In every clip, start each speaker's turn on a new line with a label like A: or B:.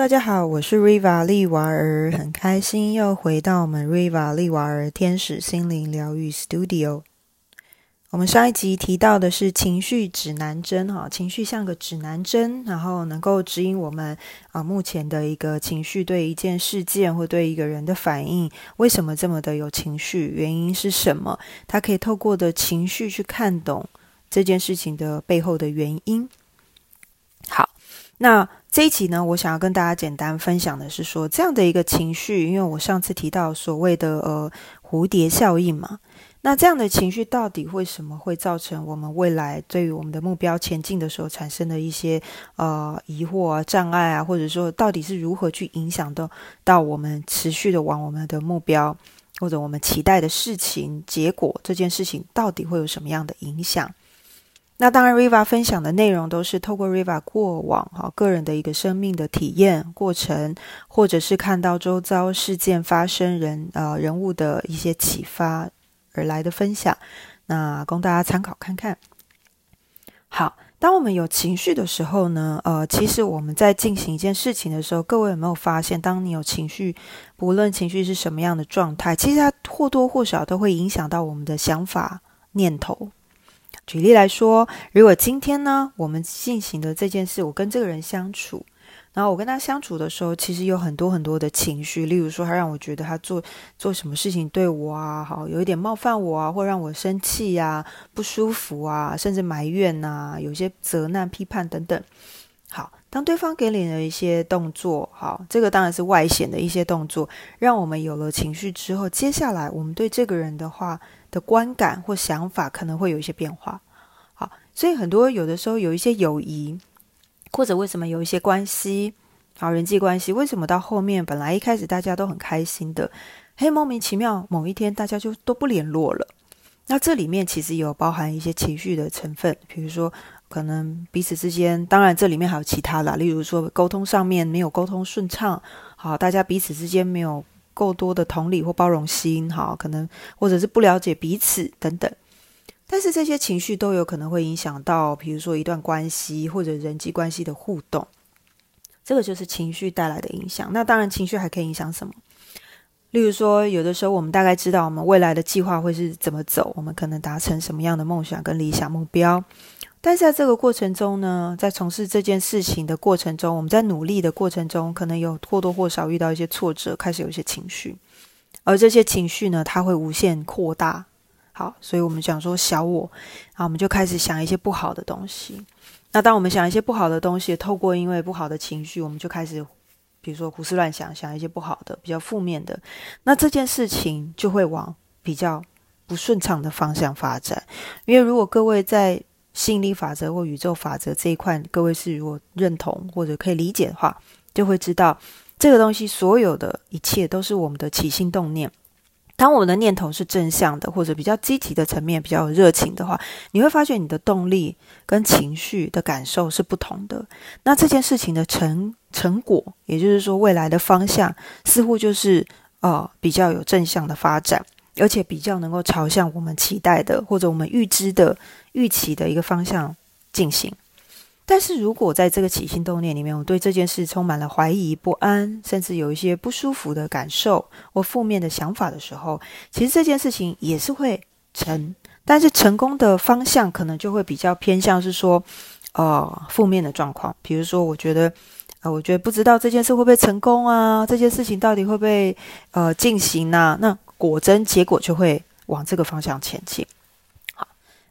A: 大家好，我是 Riva 丽娃儿，很开心又回到我们 Riva 丽娃儿天使心灵疗愈 Studio。我们上一集提到的是情绪指南针，哈，情绪像个指南针，然后能够指引我们啊目前的一个情绪对一件事件或对一个人的反应，为什么这么的有情绪，原因是什么？它可以透过的情绪去看懂这件事情的背后的原因。好，那。这一集呢，我想要跟大家简单分享的是说，这样的一个情绪，因为我上次提到所谓的呃蝴蝶效应嘛，那这样的情绪到底为什么会造成我们未来对于我们的目标前进的时候产生的一些呃疑惑啊、障碍啊，或者说到底是如何去影响到到我们持续的往我们的目标或者我们期待的事情结果这件事情到底会有什么样的影响？那当然，Riva 分享的内容都是透过 Riva 过往哈个人的一个生命的体验过程，或者是看到周遭事件发生人呃人物的一些启发而来的分享，那供大家参考看看。好，当我们有情绪的时候呢，呃，其实我们在进行一件事情的时候，各位有没有发现，当你有情绪，不论情绪是什么样的状态，其实它或多或少都会影响到我们的想法念头。举例来说，如果今天呢，我们进行的这件事，我跟这个人相处，然后我跟他相处的时候，其实有很多很多的情绪，例如说，他让我觉得他做做什么事情对我啊，好有一点冒犯我啊，或让我生气呀、不舒服啊，甚至埋怨呐，有些责难、批判等等。好，当对方给你的一些动作，好，这个当然是外显的一些动作，让我们有了情绪之后，接下来我们对这个人的话。的观感或想法可能会有一些变化，好，所以很多有的时候有一些友谊，或者为什么有一些关系，好人际关系，为什么到后面本来一开始大家都很开心的，嘿，莫名其妙某一天大家就都不联络了。那这里面其实有包含一些情绪的成分，比如说可能彼此之间，当然这里面还有其他的，例如说沟通上面没有沟通顺畅，好，大家彼此之间没有。够多的同理或包容心，哈，可能或者是不了解彼此等等，但是这些情绪都有可能会影响到，比如说一段关系或者人际关系的互动，这个就是情绪带来的影响。那当然，情绪还可以影响什么？例如说，有的时候我们大概知道我们未来的计划会是怎么走，我们可能达成什么样的梦想跟理想目标。但是在这个过程中呢，在从事这件事情的过程中，我们在努力的过程中，可能有或多或少遇到一些挫折，开始有一些情绪，而这些情绪呢，它会无限扩大。好，所以我们讲说小我，然后我们就开始想一些不好的东西。那当我们想一些不好的东西，透过因为不好的情绪，我们就开始，比如说胡思乱想，想一些不好的、比较负面的，那这件事情就会往比较不顺畅的方向发展。因为如果各位在吸引力法则或宇宙法则这一块，各位是如果认同或者可以理解的话，就会知道这个东西所有的一切都是我们的起心动念。当我们的念头是正向的，或者比较积极的层面，比较有热情的话，你会发现你的动力跟情绪的感受是不同的。那这件事情的成成果，也就是说未来的方向，似乎就是呃比较有正向的发展。而且比较能够朝向我们期待的或者我们预知的预期的一个方向进行。但是如果在这个起心动念里面，我对这件事充满了怀疑、不安，甚至有一些不舒服的感受或负面的想法的时候，其实这件事情也是会成，但是成功的方向可能就会比较偏向是说，呃，负面的状况。比如说，我觉得，呃，我觉得不知道这件事会不会成功啊？这件事情到底会不会呃进行呢？那果真结果就会往这个方向前进。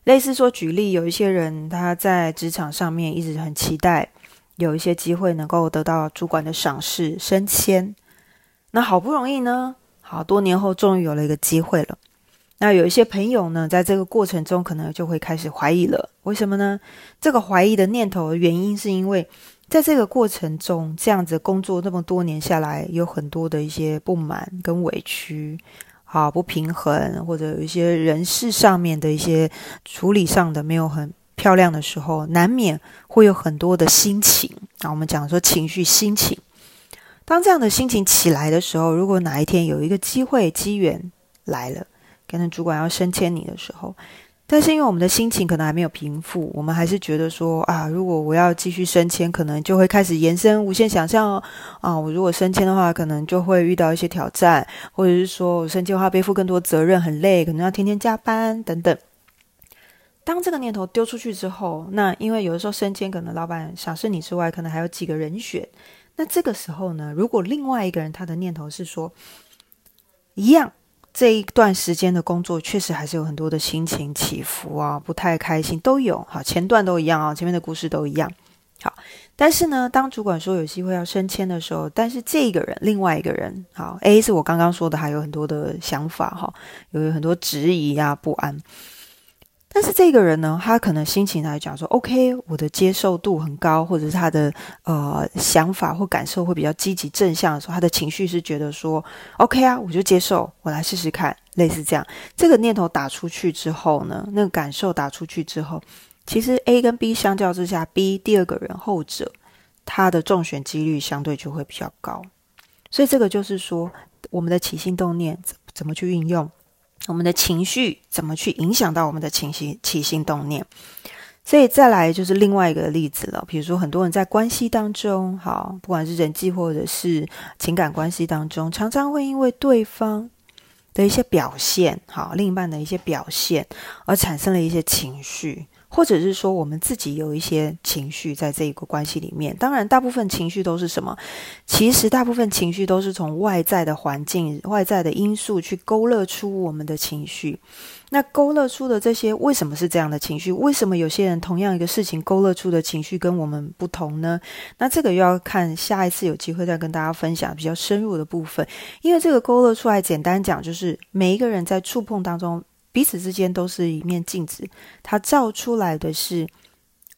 A: 类似说举例，有一些人他在职场上面一直很期待有一些机会能够得到主管的赏识、升迁。那好不容易呢，好多年后终于有了一个机会了。那有一些朋友呢，在这个过程中可能就会开始怀疑了。为什么呢？这个怀疑的念头的原因是因为在这个过程中，这样子工作那么多年下来，有很多的一些不满跟委屈。好不平衡，或者有一些人事上面的一些处理上的没有很漂亮的时候，难免会有很多的心情啊。我们讲说情绪心情，当这样的心情起来的时候，如果哪一天有一个机会机缘来了，可能主管要升迁你的时候，但是因为我们的心情可能还没有平复，我们还是觉得说啊，如果我要继续升迁，可能就会开始延伸无限想象哦。啊，我如果升迁的话，可能就会遇到一些挑战，或者是说我升迁的话背负更多责任，很累，可能要天天加班等等。当这个念头丢出去之后，那因为有的时候升迁，可能老板想是你之外，可能还有几个人选。那这个时候呢，如果另外一个人他的念头是说一样。这一段时间的工作确实还是有很多的心情起伏啊，不太开心都有。好，前段都一样啊，前面的故事都一样。好，但是呢，当主管说有机会要升迁的时候，但是这个人，另外一个人，好，A 是我刚刚说的，还有很多的想法哈，有很多质疑啊，不安。但是这个人呢，他可能心情来讲说，OK，我的接受度很高，或者是他的呃想法或感受会比较积极正向的时候，他的情绪是觉得说，OK 啊，我就接受，我来试试看，类似这样。这个念头打出去之后呢，那个感受打出去之后，其实 A 跟 B 相较之下，B 第二个人后者他的中选几率相对就会比较高。所以这个就是说，我们的起心动念怎怎么去运用。我们的情绪怎么去影响到我们的情绪、起心动念？所以再来就是另外一个例子了。比如说，很多人在关系当中，好，不管是人际或者是情感关系当中，常常会因为对方的一些表现，好，另一半的一些表现，而产生了一些情绪。或者是说，我们自己有一些情绪在这一个关系里面。当然，大部分情绪都是什么？其实，大部分情绪都是从外在的环境、外在的因素去勾勒出我们的情绪。那勾勒出的这些，为什么是这样的情绪？为什么有些人同样一个事情勾勒出的情绪跟我们不同呢？那这个又要看下一次有机会再跟大家分享比较深入的部分。因为这个勾勒出来，简单讲就是每一个人在触碰当中。彼此之间都是一面镜子，它照出来的是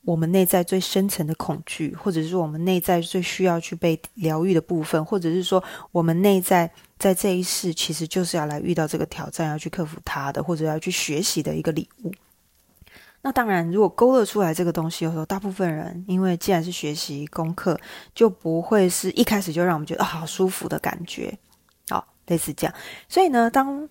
A: 我们内在最深层的恐惧，或者是我们内在最需要去被疗愈的部分，或者是说我们内在在这一世其实就是要来遇到这个挑战，要去克服它的，或者要去学习的一个礼物。那当然，如果勾勒出来这个东西的时候，大部分人因为既然是学习功课，就不会是一开始就让我们觉得好舒服的感觉，好，类似这样。所以呢，当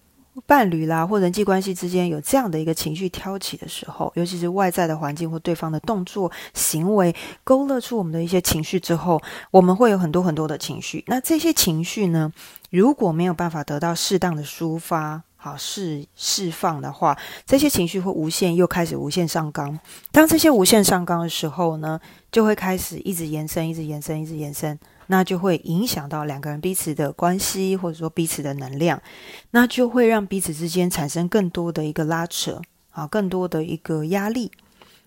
A: 伴侣啦，或人际关系之间有这样的一个情绪挑起的时候，尤其是外在的环境或对方的动作、行为勾勒出我们的一些情绪之后，我们会有很多很多的情绪。那这些情绪呢，如果没有办法得到适当的抒发、好释释放的话，这些情绪会无限又开始无限上纲。当这些无限上纲的时候呢，就会开始一直延伸、一直延伸、一直延伸。那就会影响到两个人彼此的关系，或者说彼此的能量，那就会让彼此之间产生更多的一个拉扯，啊，更多的一个压力。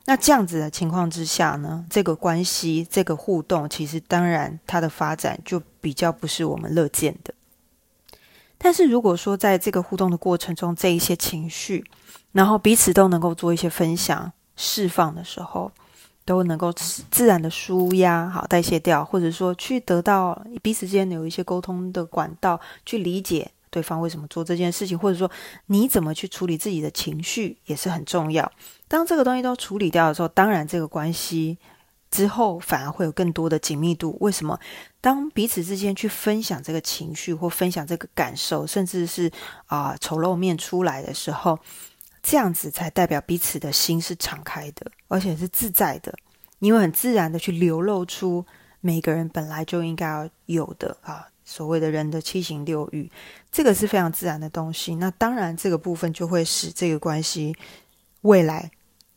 A: 那这样子的情况之下呢，这个关系、这个互动，其实当然它的发展就比较不是我们乐见的。但是如果说在这个互动的过程中，这一些情绪，然后彼此都能够做一些分享、释放的时候。都能够自然的舒压，好代谢掉，或者说去得到彼此间有一些沟通的管道，去理解对方为什么做这件事情，或者说你怎么去处理自己的情绪也是很重要。当这个东西都处理掉的时候，当然这个关系之后反而会有更多的紧密度。为什么？当彼此之间去分享这个情绪或分享这个感受，甚至是啊丑陋面出来的时候。这样子才代表彼此的心是敞开的，而且是自在的，因为很自然的去流露出每个人本来就应该要有的啊，所谓的人的七情六欲，这个是非常自然的东西。那当然，这个部分就会使这个关系未来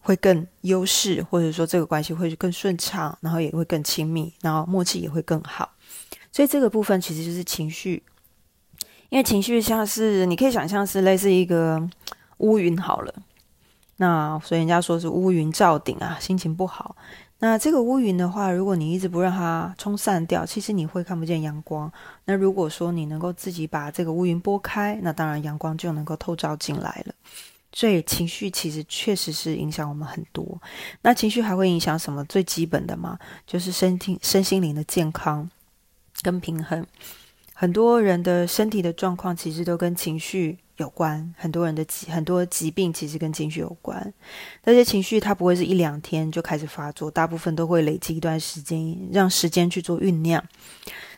A: 会更优势，或者说这个关系会更顺畅，然后也会更亲密，然后默契也会更好。所以这个部分其实就是情绪，因为情绪像是你可以想象是类似一个。乌云好了，那所以人家说是乌云罩顶啊，心情不好。那这个乌云的话，如果你一直不让它冲散掉，其实你会看不见阳光。那如果说你能够自己把这个乌云拨开，那当然阳光就能够透照进来了。所以情绪其实确实是影响我们很多。那情绪还会影响什么？最基本的嘛，就是身体、身心灵的健康跟平衡。很多人的身体的状况其实都跟情绪。有关很多人的疾很多疾病其实跟情绪有关，那些情绪它不会是一两天就开始发作，大部分都会累积一段时间，让时间去做酝酿。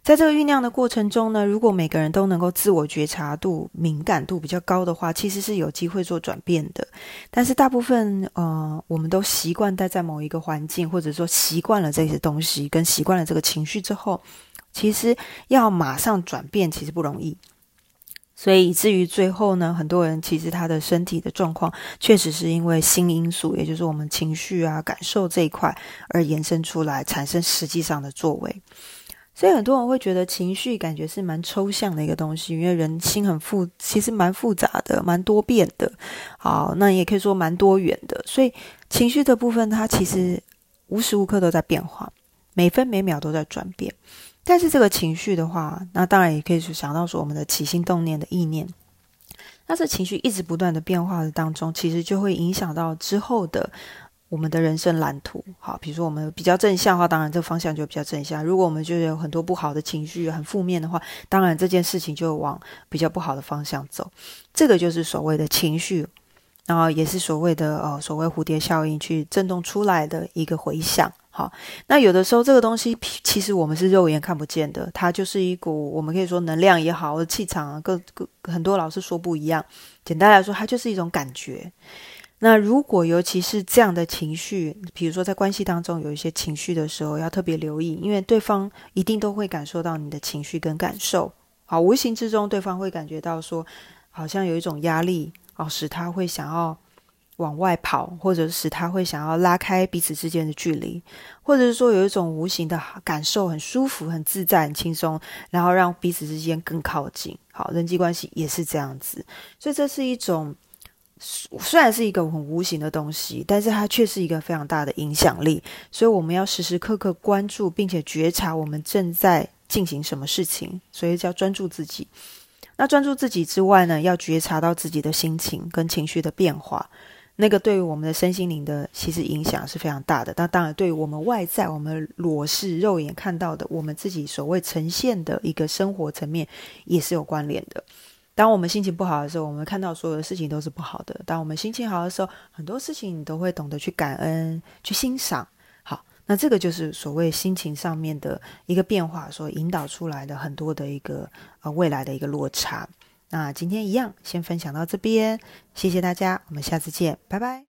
A: 在这个酝酿的过程中呢，如果每个人都能够自我觉察度、敏感度比较高的话，其实是有机会做转变的。但是大部分呃，我们都习惯待在某一个环境，或者说习惯了这些东西，跟习惯了这个情绪之后，其实要马上转变其实不容易。所以以至于最后呢，很多人其实他的身体的状况，确实是因为新因素，也就是我们情绪啊、感受这一块而延伸出来，产生实际上的作为。所以很多人会觉得情绪感觉是蛮抽象的一个东西，因为人心很复，其实蛮复杂的，蛮多变的。好，那也可以说蛮多元的。所以情绪的部分，它其实无时无刻都在变化，每分每秒都在转变。但是这个情绪的话，那当然也可以去想到说我们的起心动念的意念。那这情绪一直不断的变化的当中，其实就会影响到之后的。我们的人生蓝图，好，比如说我们比较正向的话，当然这个方向就比较正向。如果我们就有很多不好的情绪，很负面的话，当然这件事情就往比较不好的方向走。这个就是所谓的情绪，然后也是所谓的呃所谓蝴蝶效应去震动出来的一个回响。好，那有的时候这个东西其实我们是肉眼看不见的，它就是一股我们可以说能量也好，气场啊，各各很多老师说不一样。简单来说，它就是一种感觉。那如果尤其是这样的情绪，比如说在关系当中有一些情绪的时候，要特别留意，因为对方一定都会感受到你的情绪跟感受。好，无形之中对方会感觉到说，好像有一种压力，哦，使他会想要往外跑，或者使他会想要拉开彼此之间的距离，或者是说有一种无形的感受，很舒服、很自在、很轻松，然后让彼此之间更靠近。好，人际关系也是这样子，所以这是一种。虽然是一个很无形的东西，但是它却是一个非常大的影响力。所以我们要时时刻刻关注，并且觉察我们正在进行什么事情。所以叫专注自己。那专注自己之外呢，要觉察到自己的心情跟情绪的变化。那个对于我们的身心灵的其实影响是非常大的。那当然，对于我们外在我们裸视肉眼看到的，我们自己所谓呈现的一个生活层面，也是有关联的。当我们心情不好的时候，我们看到所有的事情都是不好的；当我们心情好的时候，很多事情你都会懂得去感恩、去欣赏。好，那这个就是所谓心情上面的一个变化，所引导出来的很多的一个呃未来的一个落差。那今天一样，先分享到这边，谢谢大家，我们下次见，拜拜。